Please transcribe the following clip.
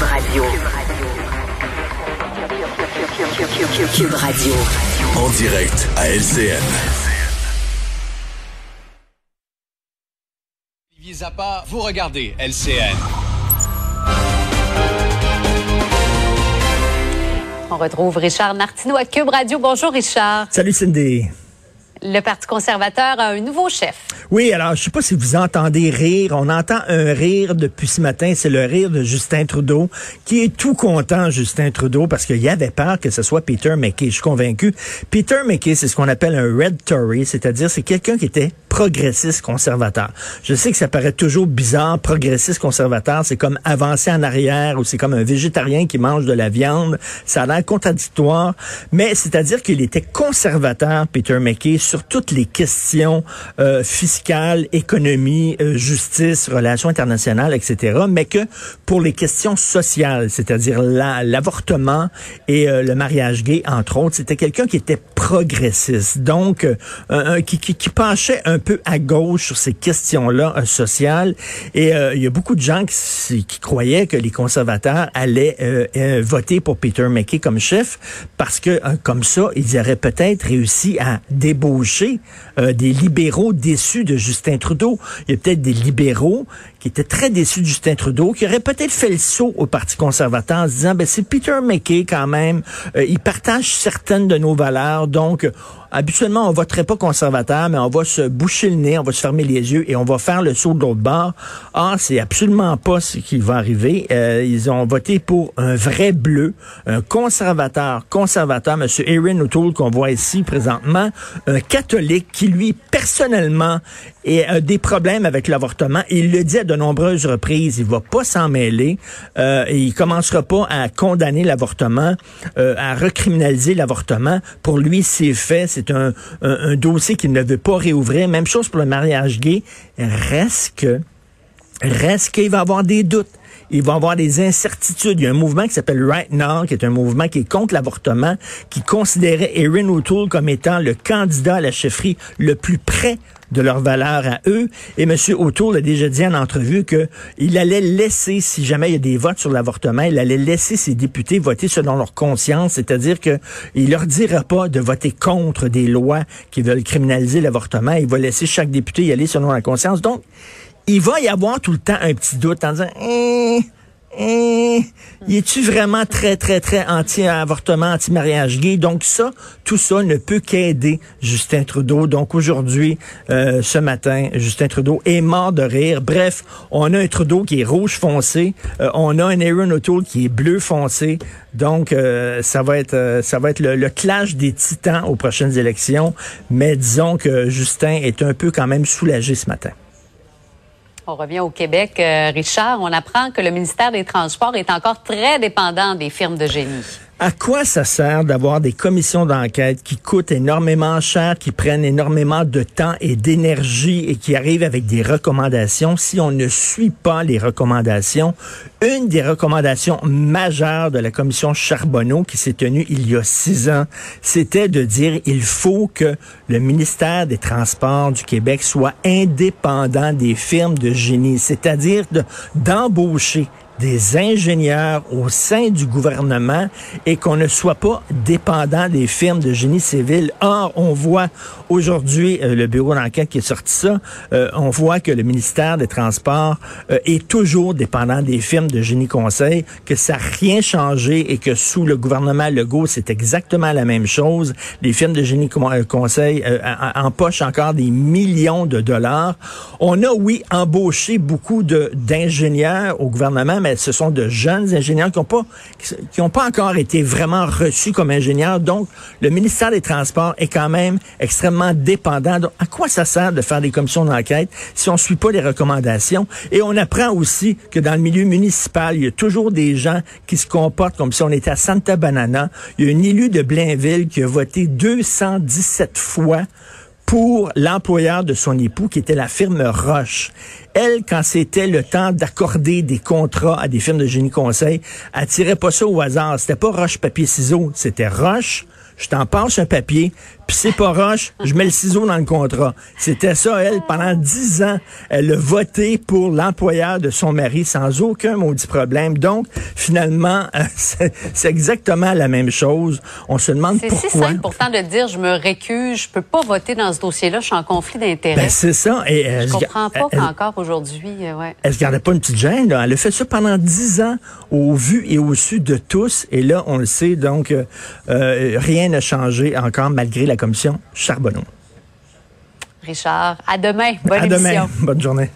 Cube Radio. Cube Radio. En direct à LCN. Olivier Zappa, vous regardez LCN. On retrouve Richard Martineau à Cube Radio. Bonjour Richard. Salut Cindy. Le Parti conservateur a un nouveau chef. Oui, alors je sais pas si vous entendez rire. On entend un rire depuis ce matin. C'est le rire de Justin Trudeau, qui est tout content, Justin Trudeau, parce qu'il avait peur que ce soit Peter McKay. Je suis convaincu. Peter McKay, c'est ce qu'on appelle un Red Tory, c'est-à-dire c'est quelqu'un qui était progressiste conservateur. Je sais que ça paraît toujours bizarre, progressiste conservateur, c'est comme avancer en arrière ou c'est comme un végétarien qui mange de la viande. Ça a l'air contradictoire, mais c'est-à-dire qu'il était conservateur, Peter McKay, sur toutes les questions euh, fiscales, économie, euh, justice, relations internationales, etc., mais que pour les questions sociales, c'est-à-dire l'avortement et euh, le mariage gay, entre autres, c'était quelqu'un qui était progressiste, donc qui, qui, qui penchait un peu à gauche sur ces questions-là euh, sociales. Et euh, il y a beaucoup de gens qui, qui, croyaient que les conservateurs allaient euh, voter pour Peter McKay comme chef parce que comme ça, ils auraient peut-être réussi à débaucher des libéraux déçus de Justin Trudeau. Il y a peut-être des libéraux qui étaient très déçus de Justin Trudeau, qui auraient peut-être fait le saut au Parti conservateur en se disant, ben c'est Peter McKay quand même, il partage certaines de nos valeurs, donc habituellement, on voterait pas conservateur, mais on va se boucher le nez, on va se fermer les yeux et on va faire le saut de l'autre bord. Ah, c'est absolument pas ce qui va arriver. Euh, ils ont voté pour un vrai bleu, un conservateur, conservateur, M. Erin O'Toole qu'on voit ici présentement, un catholique qui, lui, personnellement, a des problèmes avec l'avortement. Il le dit à de nombreuses reprises. Il va pas s'en mêler. Euh, et il commencera pas à condamner l'avortement, euh, à recriminaliser l'avortement. Pour lui, c'est fait c'est un, un, dossier qu'il ne veut pas réouvrir. Même chose pour le mariage gay. Reste que, reste qu'il va avoir des doutes il va avoir des incertitudes. Il y a un mouvement qui s'appelle Right Now, qui est un mouvement qui est contre l'avortement, qui considérait Erin O'Toole comme étant le candidat à la chefferie le plus près de leurs valeurs à eux. Et M. O'Toole a déjà dit en entrevue qu'il allait laisser, si jamais il y a des votes sur l'avortement, il allait laisser ses députés voter selon leur conscience, c'est-à-dire que il leur dira pas de voter contre des lois qui veulent criminaliser l'avortement. Il va laisser chaque député y aller selon la conscience. Donc, il va y avoir tout le temps un petit doute en disant... Eh, eh, es-tu vraiment très, très, très anti-avortement, anti-mariage gay? Donc ça, tout ça ne peut qu'aider Justin Trudeau. Donc aujourd'hui, euh, ce matin, Justin Trudeau est mort de rire. Bref, on a un Trudeau qui est rouge foncé. Euh, on a un Aaron O'Toole qui est bleu foncé. Donc, euh, ça va être, ça va être le, clash des titans aux prochaines élections. Mais disons que Justin est un peu quand même soulagé ce matin. On revient au Québec. Euh, Richard, on apprend que le ministère des Transports est encore très dépendant des firmes de génie. À quoi ça sert d'avoir des commissions d'enquête qui coûtent énormément cher, qui prennent énormément de temps et d'énergie et qui arrivent avec des recommandations? Si on ne suit pas les recommandations? Une des recommandations majeures de la commission Charbonneau qui s'est tenue il y a six ans, c'était de dire il faut que le ministère des Transports du Québec soit indépendant des firmes de génie, c'est-à-dire d'embaucher des ingénieurs au sein du gouvernement et qu'on ne soit pas dépendant des firmes de génie civil. Or, on voit aujourd'hui, euh, le bureau d'enquête qui a sorti ça, euh, on voit que le ministère des Transports euh, est toujours dépendant des firmes de génie conseil, que ça n'a rien changé et que sous le gouvernement Legault, c'est exactement la même chose. Les firmes de génie conseil empochent encore des millions de dollars. On a, oui, embauché beaucoup d'ingénieurs au gouvernement, mais ce sont de jeunes ingénieurs qui n'ont pas, qui, ont pas encore été vraiment reçus comme ingénieurs. Donc, le ministère des Transports est quand même extrêmement dépendant. Donc, à quoi ça sert de faire des commissions d'enquête si on suit pas les recommandations? Et on apprend aussi que dans le milieu municipal, il y a toujours des gens qui se comportent comme si on était à Santa Banana. Il y a une élue de Blainville qui a voté 217 fois pour l'employeur de son époux, qui était la firme Roche. Elle, quand c'était le temps d'accorder des contrats à des firmes de génie conseil, elle tirait pas ça au hasard. C'était pas Roche, papier, ciseaux. C'était Roche, je t'en passe un papier, puis c'est pas roche, je mets le ciseau dans le contrat. C'était ça, elle, pendant dix ans, elle a voté pour l'employeur de son mari sans aucun maudit problème. Donc, finalement, euh, c'est exactement la même chose. On se demande C'est si pourquoi. simple pourtant de dire je me récuse, je peux pas voter dans ce dossier-là, je suis en conflit d'intérêts. Ben, c'est ça. Et, euh, je comprends pas qu'encore aujourd'hui, euh, ouais. Elle se gardait pas une petite gêne. Là. Elle a fait ça pendant dix ans au vu et au su de tous. Et là, on le sait, donc euh, euh, rien n'a changé encore malgré la commission Charbonneau. Richard, à demain. Bonne à émission. demain. Bonne journée.